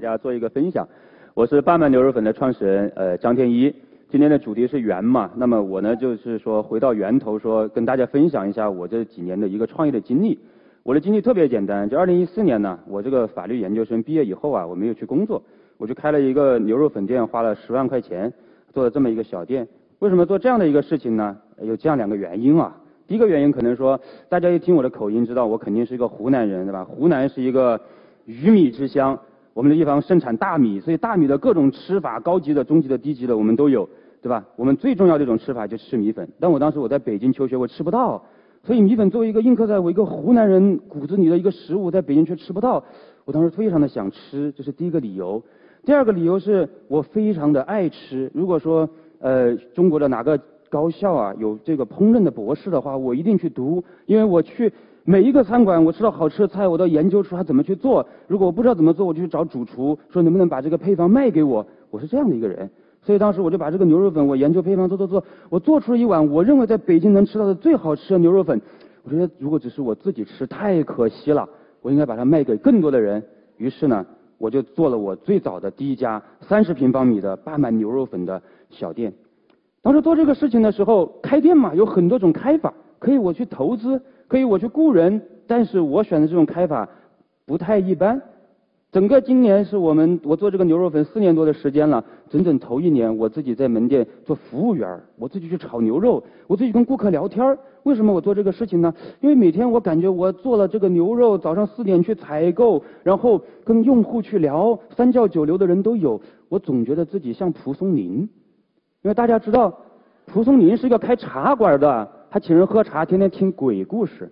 大家做一个分享。我是八满牛肉粉的创始人，呃，张天一。今天的主题是源嘛，那么我呢就是说回到源头，说跟大家分享一下我这几年的一个创业的经历。我的经历特别简单，就二零一四年呢，我这个法律研究生毕业以后啊，我没有去工作，我就开了一个牛肉粉店，花了十万块钱做了这么一个小店。为什么做这样的一个事情呢？有这样两个原因啊。第一个原因可能说，大家一听我的口音，知道我肯定是一个湖南人，对吧？湖南是一个鱼米之乡，我们的地方盛产大米，所以大米的各种吃法，高级的、中级的、低级的，我们都有，对吧？我们最重要的一种吃法就是吃米粉。但我当时我在北京求学，我吃不到，所以米粉作为一个印刻在我一个湖南人骨子里的一个食物，在北京却吃不到，我当时非常的想吃，这是第一个理由。第二个理由是我非常的爱吃。如果说呃中国的哪个高校啊，有这个烹饪的博士的话，我一定去读，因为我去每一个餐馆，我吃到好吃的菜，我都研究出它怎么去做。如果我不知道怎么做，我就去找主厨，说能不能把这个配方卖给我。我是这样的一个人，所以当时我就把这个牛肉粉，我研究配方做做做，我做出了一碗我认为在北京能吃到的最好吃的牛肉粉。我觉得如果只是我自己吃，太可惜了，我应该把它卖给更多的人。于是呢，我就做了我最早的第一家三十平方米的八满牛肉粉的小店。当时做这个事情的时候，开店嘛，有很多种开法，可以我去投资，可以我去雇人，但是我选的这种开法不太一般。整个今年是我们我做这个牛肉粉四年多的时间了，整整头一年我自己在门店做服务员我自己去炒牛肉，我自己跟顾客聊天为什么我做这个事情呢？因为每天我感觉我做了这个牛肉，早上四点去采购，然后跟用户去聊，三教九流的人都有，我总觉得自己像蒲松龄。因为大家知道，蒲松龄是一个开茶馆的，他请人喝茶，天天听鬼故事。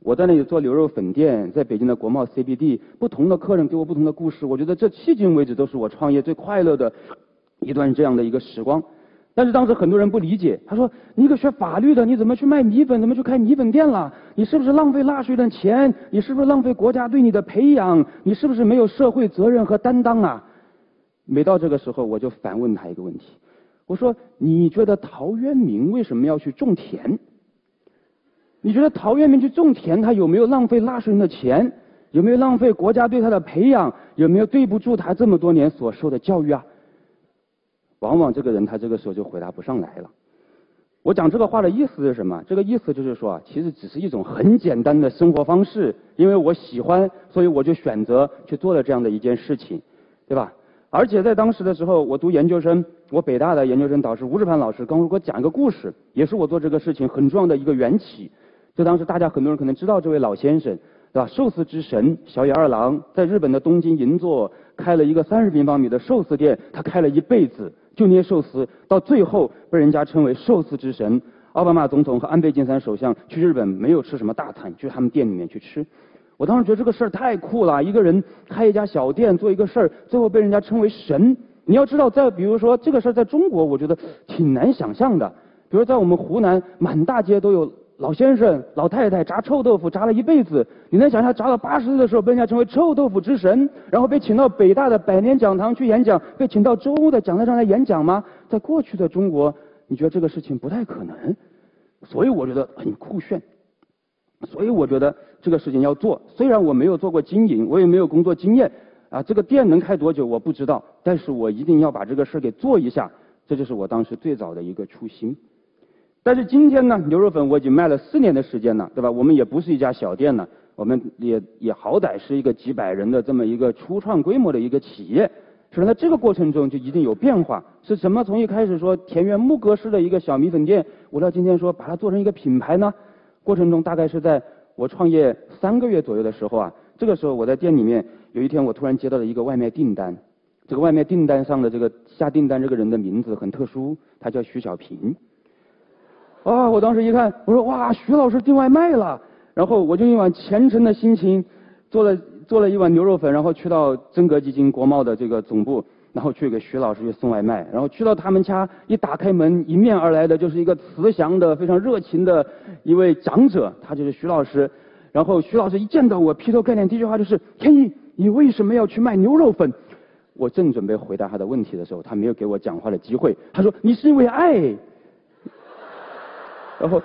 我在那里做牛肉粉店，在北京的国贸 CBD，不同的客人给我不同的故事。我觉得这迄今为止都是我创业最快乐的一段这样的一个时光。但是当时很多人不理解，他说：“你一个学法律的，你怎么去卖米粉？怎么去开米粉店了？你是不是浪费纳税的钱？你是不是浪费国家对你的培养？你是不是没有社会责任和担当啊？”每到这个时候，我就反问他一个问题：我说，你觉得陶渊明为什么要去种田？你觉得陶渊明去种田，他有没有浪费纳税人的钱？有没有浪费国家对他的培养？有没有对不住他这么多年所受的教育啊？往往这个人他这个时候就回答不上来了。我讲这个话的意思是什么？这个意思就是说，其实只是一种很简单的生活方式，因为我喜欢，所以我就选择去做了这样的一件事情，对吧？而且在当时的时候，我读研究生，我北大的研究生导师吴志盘老师刚给我讲一个故事，也是我做这个事情很重要的一个缘起。就当时大家很多人可能知道这位老先生，对吧？寿司之神小野二郎，在日本的东京银座开了一个三十平方米的寿司店，他开了一辈子就捏寿司，到最后被人家称为寿司之神。奥巴马总统和安倍晋三首相去日本没有吃什么大餐，去他们店里面去吃。我当时觉得这个事儿太酷了，一个人开一家小店做一个事儿，最后被人家称为神。你要知道，在比如说这个事儿在中国，我觉得挺难想象的。比如在我们湖南，满大街都有老先生、老太太炸臭豆腐，炸了一辈子。你能想象炸到八十岁的时候被人家称为臭豆腐之神，然后被请到北大的百年讲堂去演讲，被请到周的讲台上来演讲吗？在过去的中国，你觉得这个事情不太可能，所以我觉得很酷炫。所以我觉得这个事情要做，虽然我没有做过经营，我也没有工作经验，啊，这个店能开多久我不知道，但是我一定要把这个事儿给做一下，这就是我当时最早的一个初心。但是今天呢，牛肉粉我已经卖了四年的时间了，对吧？我们也不是一家小店了，我们也也好歹是一个几百人的这么一个初创规模的一个企业，是吧？在这个过程中就一定有变化，是什么？从一开始说田园牧歌式的一个小米粉店，我到今天说把它做成一个品牌呢？过程中大概是在我创业三个月左右的时候啊，这个时候我在店里面，有一天我突然接到了一个外卖订单，这个外卖订单上的这个下订单这个人的名字很特殊，他叫徐小平。啊，我当时一看，我说哇，徐老师订外卖了，然后我就一碗虔诚的心情，做了做了一碗牛肉粉，然后去到真格基金国贸的这个总部。然后去给徐老师去送外卖，然后去到他们家，一打开门，迎面而来的就是一个慈祥的、非常热情的一位长者，他就是徐老师。然后徐老师一见到我，劈头盖脸第一句话就是：“天一，你为什么要去卖牛肉粉？”我正准备回答他的问题的时候，他没有给我讲话的机会。他说：“你是因为爱。”然后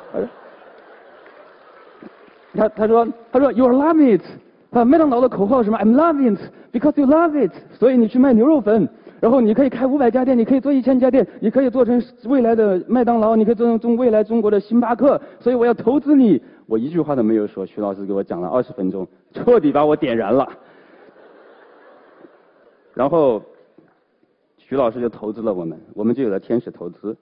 他他他说他说 “You love it”，啊，麦当劳的口号什么？I'm loving it because you love it。所以你去卖牛肉粉，然后你可以开五百家店，你可以做一千家店，你可以做成未来的麦当劳，你可以做成中未来中国的星巴克。所以我要投资你。我一句话都没有说，徐老师给我讲了二十分钟，彻底把我点燃了。然后，徐老师就投资了我们，我们就有了天使投资。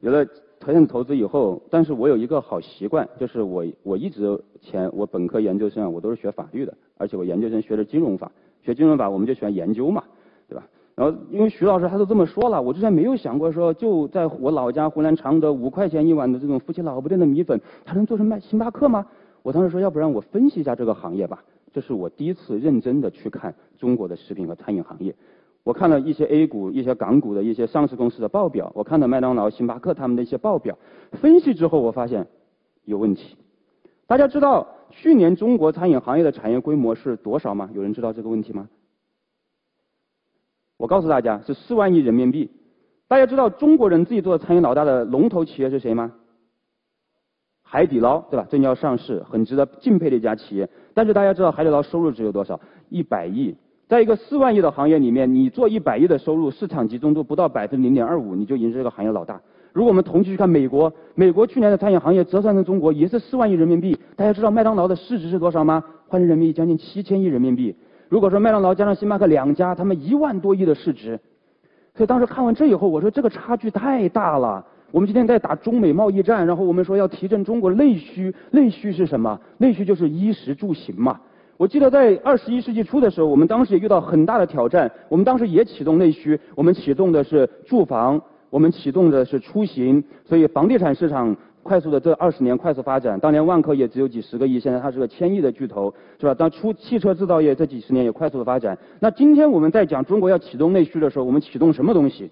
有了天使投资以后，但是我有一个好习惯，就是我我一直前我本科研究生啊我都是学法律的，而且我研究生学的金融法，学金融法我们就喜欢研究嘛，对吧？然后因为徐老师他都这么说了，我之前没有想过说就在我老家湖南常德五块钱一碗的这种夫妻老婆店的米粉，它能做成卖星巴克吗？我当时说要不然我分析一下这个行业吧。这是我第一次认真的去看中国的食品和餐饮行业。我看了一些 A 股、一些港股的一些上市公司的报表，我看了麦当劳、星巴克他们的一些报表。分析之后，我发现有问题。大家知道去年中国餐饮行业的产业规模是多少吗？有人知道这个问题吗？我告诉大家，是四万亿人民币。大家知道中国人自己做的餐饮老大的龙头企业是谁吗？海底捞，对吧？正要上市，很值得敬佩的一家企业。但是大家知道海底捞收入只有多少？一百亿，在一个四万亿的行业里面，你做一百亿的收入，市场集中度不到百分之零点二五，你就已经是这个行业老大。如果我们同期去看美国，美国去年的餐饮行业折算成中国也是四万亿人民币。大家知道麦当劳的市值是多少吗？换成人民币将近七千亿人民币。如果说麦当劳加上星巴克两家，他们一万多亿的市值。所以当时看完这以后，我说这个差距太大了。我们今天在打中美贸易战，然后我们说要提振中国内需，内需是什么？内需就是衣食住行嘛。我记得在二十一世纪初的时候，我们当时也遇到很大的挑战，我们当时也启动内需，我们启动的是住房，我们启动的是出行，所以房地产市场快速的这二十年快速发展。当年万科也只有几十个亿，现在它是个千亿的巨头，是吧？当出汽车制造业这几十年也快速的发展。那今天我们在讲中国要启动内需的时候，我们启动什么东西？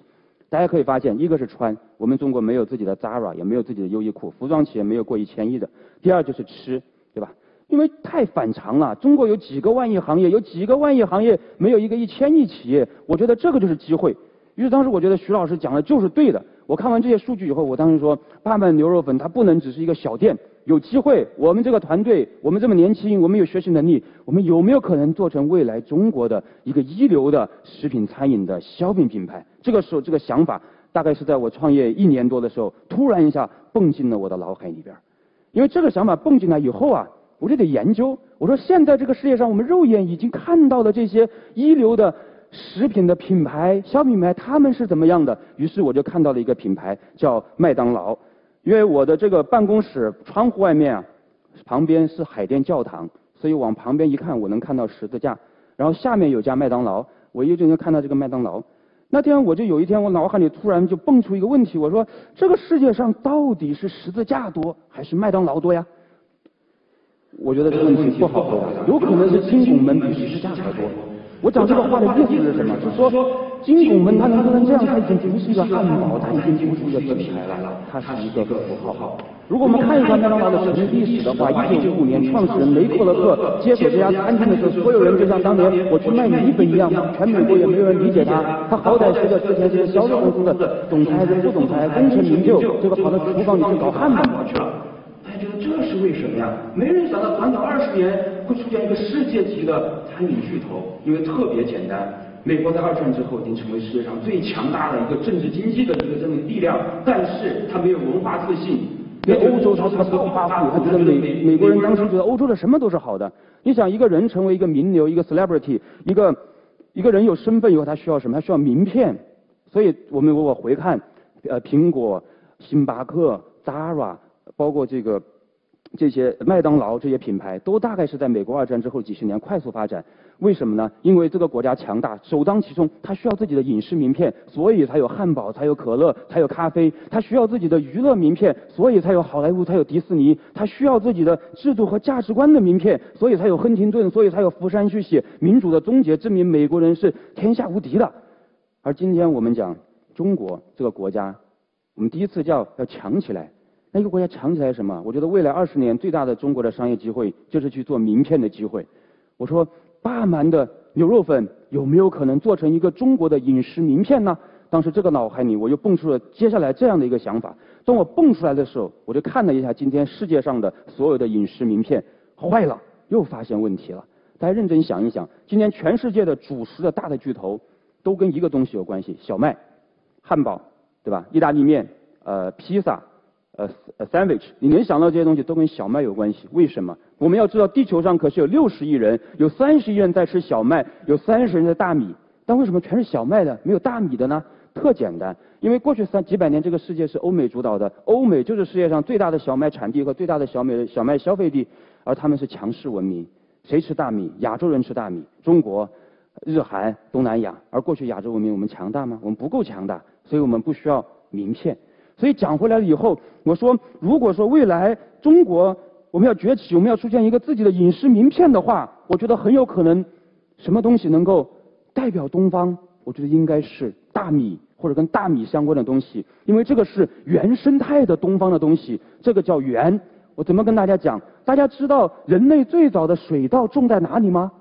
大家可以发现，一个是穿，我们中国没有自己的 Zara，也没有自己的优衣库，服装企业没有过一千亿的。第二就是吃，对吧？因为太反常了，中国有几个万亿行业，有几个万亿行业没有一个一千亿企业，我觉得这个就是机会。于是当时我觉得徐老师讲的就是对的。我看完这些数据以后，我当时说，八满牛肉粉它不能只是一个小店。有机会，我们这个团队，我们这么年轻，我们有学习能力，我们有没有可能做成未来中国的一个一流的食品餐饮的消费品牌？这个时候，这个想法大概是在我创业一年多的时候，突然一下蹦进了我的脑海里边。因为这个想法蹦进来以后啊，我就得研究。我说，现在这个世界上，我们肉眼已经看到的这些一流的食品的品牌、小品牌，他们是怎么样的？于是我就看到了一个品牌，叫麦当劳。因为我的这个办公室窗户外面啊，旁边是海淀教堂，所以往旁边一看，我能看到十字架。然后下面有家麦当劳，我一直能看到这个麦当劳。那天我就有一天，我脑海里突然就蹦出一个问题，我说：这个世界上到底是十字架多还是麦当劳多呀？我觉得这个问题不好回答，有可能是金拱门比十字架还多。我讲这个话的意思是什么？是说金拱门它能不能这样？它已经不是一个汉堡，它已经不是一个品牌了，它是一个符号。如果我们看一下麦当劳的成立历史的话，一九五五年创始人雷克勒克接手这家餐厅的时候，所有人就像当年我去卖米粉一样，全美国也没有人理解他。他好歹是个之前是个销售公司的总裁还是、副总裁，功成名就，结果跑到厨房里去搞汉堡去了。觉得这是为什么呀？没人想到短短二十年会出现一个世界级的餐饮巨头，因为特别简单。美国在二战之后已经成为世界上最强大的一个政治经济的一个这么力量，但是它没有文化自信。在欧洲，他他不够发富，他觉得美美国人当时觉得欧洲的什么都是好的。你想一个人成为一个名流，一个 celebrity，一个一个人有身份以后，他需要什么？他需要名片。所以我们如果回看，呃，苹果、星巴克、Zara。包括这个这些麦当劳这些品牌，都大概是在美国二战之后几十年快速发展。为什么呢？因为这个国家强大，首当其冲，它需要自己的影视名片，所以才有汉堡，才有可乐，才有咖啡。它需要自己的娱乐名片，所以才有好莱坞，才有迪士尼。它需要自己的制度和价值观的名片，所以才有亨廷顿，所以才有福山去写《民主的终结》，证明美国人是天下无敌的。而今天我们讲中国这个国家，我们第一次叫要强起来。那一个国家强起来什么？我觉得未来二十年最大的中国的商业机会就是去做名片的机会。我说，霸蛮的牛肉粉有没有可能做成一个中国的饮食名片呢？当时这个脑海里我又蹦出了接下来这样的一个想法。当我蹦出来的时候，我就看了一下今天世界上的所有的饮食名片，坏了，又发现问题了。大家认真想一想，今天全世界的主食的大的巨头，都跟一个东西有关系：小麦、汉堡，对吧？意大利面、呃，披萨、呃呃，sandwich，你能想到这些东西都跟小麦有关系？为什么？我们要知道，地球上可是有六十亿人，有三十亿人在吃小麦，有三十人在大米，但为什么全是小麦的，没有大米的呢？特简单，因为过去三几百年这个世界是欧美主导的，欧美就是世界上最大的小麦产地和最大的小麦小麦消费地，而他们是强势文明。谁吃大米？亚洲人吃大米。中国、日韩、东南亚。而过去亚洲文明，我们强大吗？我们不够强大，所以我们不需要名片。所以讲回来了以后，我说，如果说未来中国我们要崛起，我们要出现一个自己的饮食名片的话，我觉得很有可能，什么东西能够代表东方？我觉得应该是大米或者跟大米相关的东西，因为这个是原生态的东方的东西，这个叫原。我怎么跟大家讲？大家知道人类最早的水稻种在哪里吗？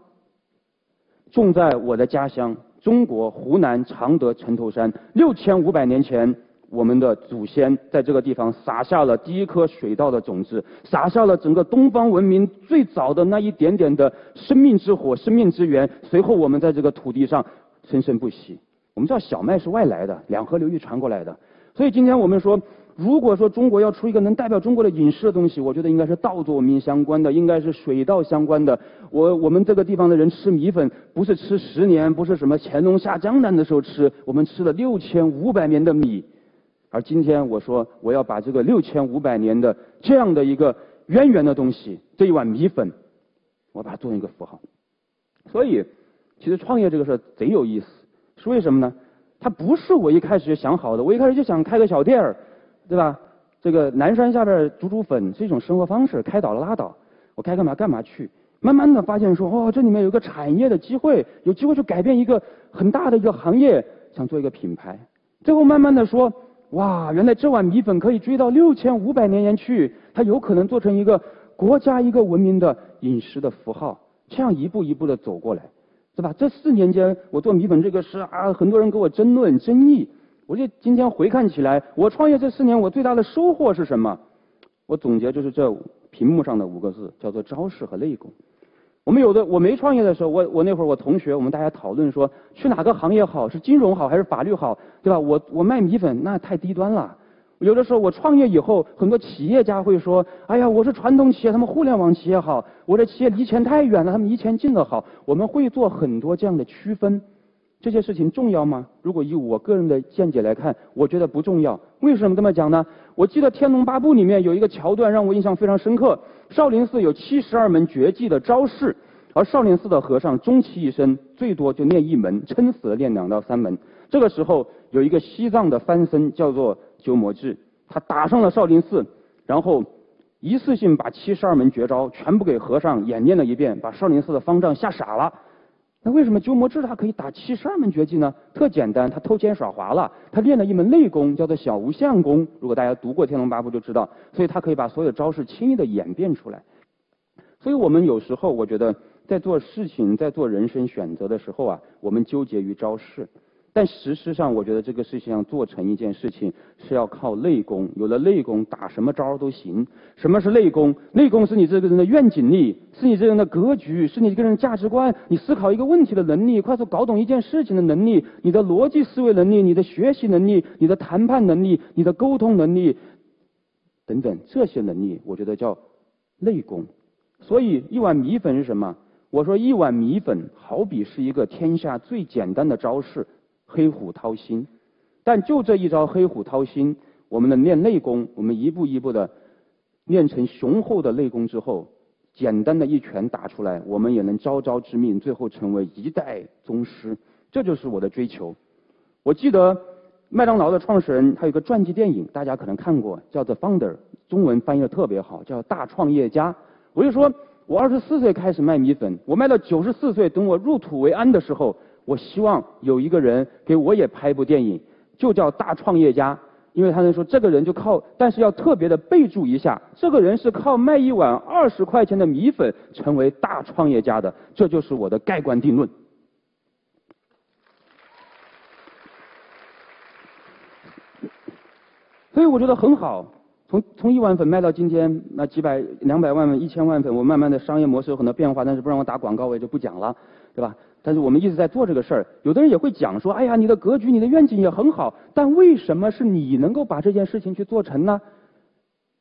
种在我的家乡中国湖南常德城头山。六千五百年前，我们的祖先在这个地方撒下了第一颗水稻的种子，撒下了整个东方文明最早的那一点点的生命之火、生命之源。随后，我们在这个土地上生生不息。我们知道小麦是外来的，两河流域传过来的。所以今天我们说。如果说中国要出一个能代表中国的饮食的东西，我觉得应该是稻作文明相关的，应该是水稻相关的。我我们这个地方的人吃米粉，不是吃十年，不是什么乾隆下江南的时候吃，我们吃了六千五百年的米。而今天我说我要把这个六千五百年的这样的一个渊源的东西，这一碗米粉，我把它做成一个符号。所以，其实创业这个事儿贼有意思，是为什么呢？它不是我一开始就想好的，我一开始就想开个小店儿。对吧？这个南山下边煮煮粉是一种生活方式，开倒了拉倒。我该干嘛干嘛去。慢慢的发现说，哦，这里面有个产业的机会，有机会去改变一个很大的一个行业，想做一个品牌。最后慢慢的说，哇，原来这碗米粉可以追到六千五百年前去，它有可能做成一个国家一个文明的饮食的符号。这样一步一步的走过来，对吧？这四年间，我做米粉这个事啊，很多人跟我争论争议。我就今天回看起来，我创业这四年，我最大的收获是什么？我总结就是这屏幕上的五个字，叫做招式和内功。我们有的我没创业的时候，我我那会儿我同学，我们大家讨论说，去哪个行业好？是金融好还是法律好？对吧？我我卖米粉那太低端了。有的时候我创业以后，很多企业家会说，哎呀，我是传统企业，他们互联网企业好，我的企业离钱太远了，他们离钱近的好。我们会做很多这样的区分。这些事情重要吗？如果以我个人的见解来看，我觉得不重要。为什么这么讲呢？我记得《天龙八部》里面有一个桥段让我印象非常深刻。少林寺有七十二门绝技的招式，而少林寺的和尚终其一生最多就练一门，撑死了练两到三门。这个时候有一个西藏的翻身叫做鸠摩智，他打上了少林寺，然后一次性把七十二门绝招全部给和尚演练了一遍，把少林寺的方丈吓傻了。那为什么鸠摩智他可以打七十二门绝技呢？特简单，他偷奸耍滑了，他练了一门内功，叫做小无相功。如果大家读过《天龙八部》就知道，所以他可以把所有招式轻易的演变出来。所以我们有时候我觉得，在做事情、在做人生选择的时候啊，我们纠结于招式。但事实上，我觉得这个事情要做成一件事情，是要靠内功。有了内功，打什么招都行。什么是内功？内功是你这个人的愿景力，是你这个人的格局，是你这个人价值观，你思考一个问题的能力，快速搞懂一件事情的能力，你的逻辑思维能力，你的学习能力，你的谈判能力，你的沟通能力，等等这些能力，我觉得叫内功。所以，一碗米粉是什么？我说，一碗米粉好比是一个天下最简单的招式。黑虎掏心，但就这一招黑虎掏心，我们的练内功，我们一步一步的练成雄厚的内功之后，简单的一拳打出来，我们也能招招致命，最后成为一代宗师。这就是我的追求。我记得麦当劳的创始人他有个传记电影，大家可能看过，叫做《Founder》，中文翻译的特别好，叫《大创业家》。我就说我二十四岁开始卖米粉，我卖到九十四岁，等我入土为安的时候。我希望有一个人给我也拍部电影，就叫《大创业家》，因为他能说这个人就靠，但是要特别的备注一下，这个人是靠卖一碗二十块钱的米粉成为大创业家的，这就是我的盖棺定论。所以我觉得很好，从从一碗粉卖到今天那几百、两百万、一千万粉，我慢慢的商业模式有很多变化，但是不让我打广告，我也就不讲了，对吧？但是我们一直在做这个事儿。有的人也会讲说，哎呀，你的格局、你的愿景也很好，但为什么是你能够把这件事情去做成呢？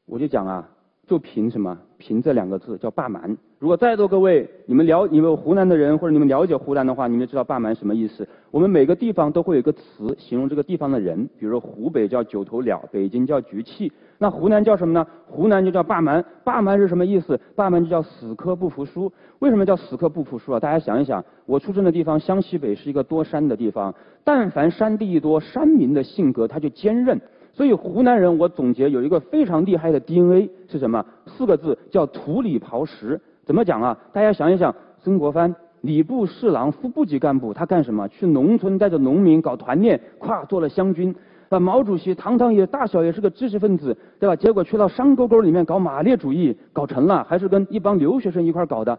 我就讲啊。就凭什么？凭这两个字叫霸蛮。如果在座各位你们了，你们湖南的人或者你们了解湖南的话，你们知道霸蛮什么意思？我们每个地方都会有一个词形容这个地方的人，比如说湖北叫九头鸟，北京叫局气，那湖南叫什么呢？湖南就叫霸蛮。霸蛮是什么意思？霸蛮就叫死磕不服输。为什么叫死磕不服输啊？大家想一想，我出生的地方湘西北是一个多山的地方，但凡山地一多，山民的性格他就坚韧。所以湖南人，我总结有一个非常厉害的 DNA 是什么？四个字叫土里刨食。怎么讲啊？大家想一想，曾国藩礼部侍郎、副部级干部，他干什么？去农村带着农民搞团练，咵做了湘军。那，毛主席堂堂也大小也是个知识分子，对吧？结果去到山沟沟里面搞马列主义，搞成了，还是跟一帮留学生一块搞的。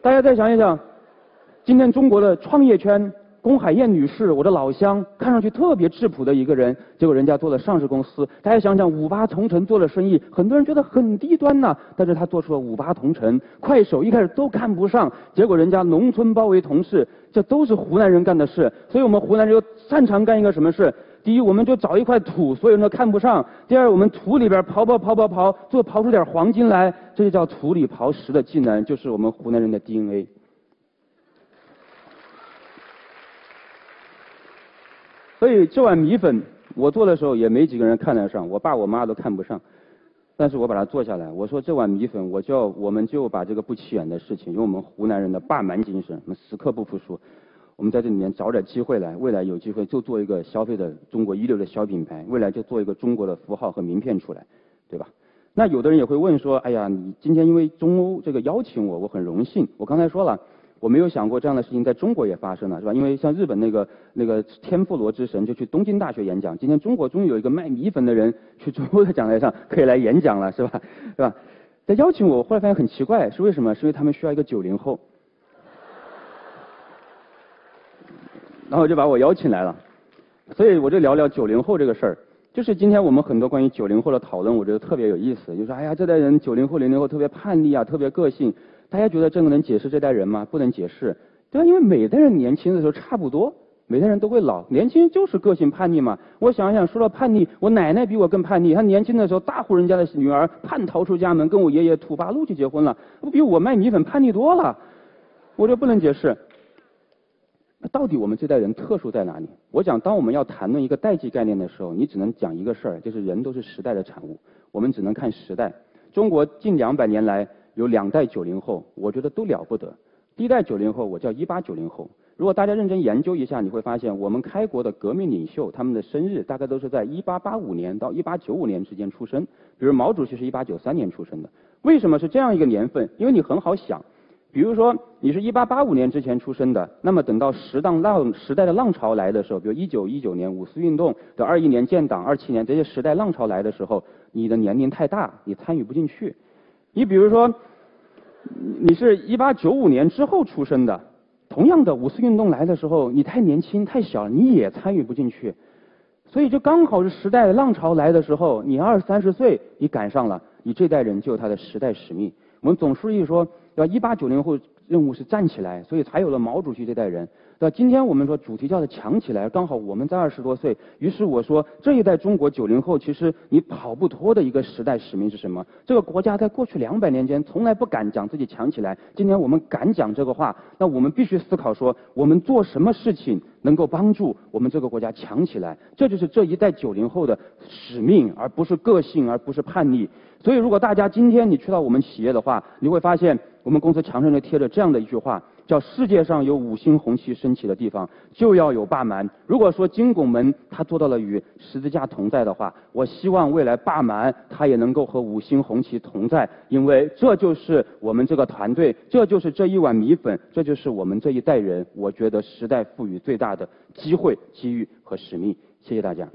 大家再想一想，今天中国的创业圈。龚海燕女士，我的老乡，看上去特别质朴的一个人，结果人家做了上市公司。大家想想，五八同城做了生意，很多人觉得很低端呐，但是他做出了五八同城。快手一开始都看不上，结果人家农村包围同事，这都是湖南人干的事。所以我们湖南人又擅长干一个什么事？第一，我们就找一块土，所有人都看不上；第二，我们土里边刨刨刨刨刨，最后刨出点黄金来，这就叫土里刨食的技能，就是我们湖南人的 DNA。所以这碗米粉，我做的时候也没几个人看得上，我爸我妈都看不上，但是我把它做下来。我说这碗米粉，我就我们就把这个不起眼的事情，用我们湖南人的霸蛮精神，我们时刻不服输，我们在这里面找点机会来，未来有机会就做一个消费的中国一流的小品牌，未来就做一个中国的符号和名片出来，对吧？那有的人也会问说，哎呀，你今天因为中欧这个邀请我，我很荣幸。我刚才说了。我没有想过这样的事情在中国也发生了，是吧？因为像日本那个那个天妇罗之神就去东京大学演讲，今天中国终于有一个卖米粉的人去中国的讲台上可以来演讲了，是吧？是吧？在邀请我我，后来发现很奇怪，是为什么？是因为他们需要一个九零后，然后就把我邀请来了。所以我就聊聊九零后这个事儿，就是今天我们很多关于九零后的讨论，我觉得特别有意思。就说哎呀，这代人九零后、零零后特别叛逆啊，特别个性。大家觉得这个能解释这代人吗？不能解释，对吧？因为每代人年轻的时候差不多，每代人都会老，年轻就是个性叛逆嘛。我想想，说到叛逆，我奶奶比我更叛逆，她年轻的时候大户人家的女儿叛逃出家门，跟我爷爷土八路去结婚了，不比我卖米粉叛逆多了。我就不能解释。到底我们这代人特殊在哪里？我讲，当我们要谈论一个代际概念的时候，你只能讲一个事儿，就是人都是时代的产物，我们只能看时代。中国近两百年来。有两代九零后，我觉得都了不得。第一代九零后，我叫一八九零后。如果大家认真研究一下，你会发现，我们开国的革命领袖他们的生日大概都是在一八八五年到一八九五年之间出生。比如毛主席是一八九三年出生的。为什么是这样一个年份？因为你很好想，比如说你是一八八五年之前出生的，那么等到时当浪时代的浪潮来的时候，比如一九一九年五四运动的二一年建党，二七年这些时代浪潮来的时候，你的年龄太大，你参与不进去。你比如说，你是一八九五年之后出生的，同样的五四运动来的时候，你太年轻太小，你也参与不进去，所以就刚好是时代的浪潮来的时候，你二三十岁，你赶上了，你这代人就有他的时代使命。我们总书记说，要一八九零后任务是站起来，所以才有了毛主席这代人。那今天我们说主题叫做强起来，刚好我们在二十多岁，于是我说这一代中国九零后，其实你跑不脱的一个时代使命是什么？这个国家在过去两百年间从来不敢讲自己强起来，今天我们敢讲这个话，那我们必须思考说，我们做什么事情能够帮助我们这个国家强起来？这就是这一代九零后的使命，而不是个性，而不是叛逆。所以，如果大家今天你去到我们企业的话，你会发现我们公司墙上就贴着这样的一句话。叫世界上有五星红旗升起的地方，就要有霸蛮。如果说金拱门它做到了与十字架同在的话，我希望未来霸蛮它也能够和五星红旗同在，因为这就是我们这个团队，这就是这一碗米粉，这就是我们这一代人，我觉得时代赋予最大的机会、机遇和使命。谢谢大家。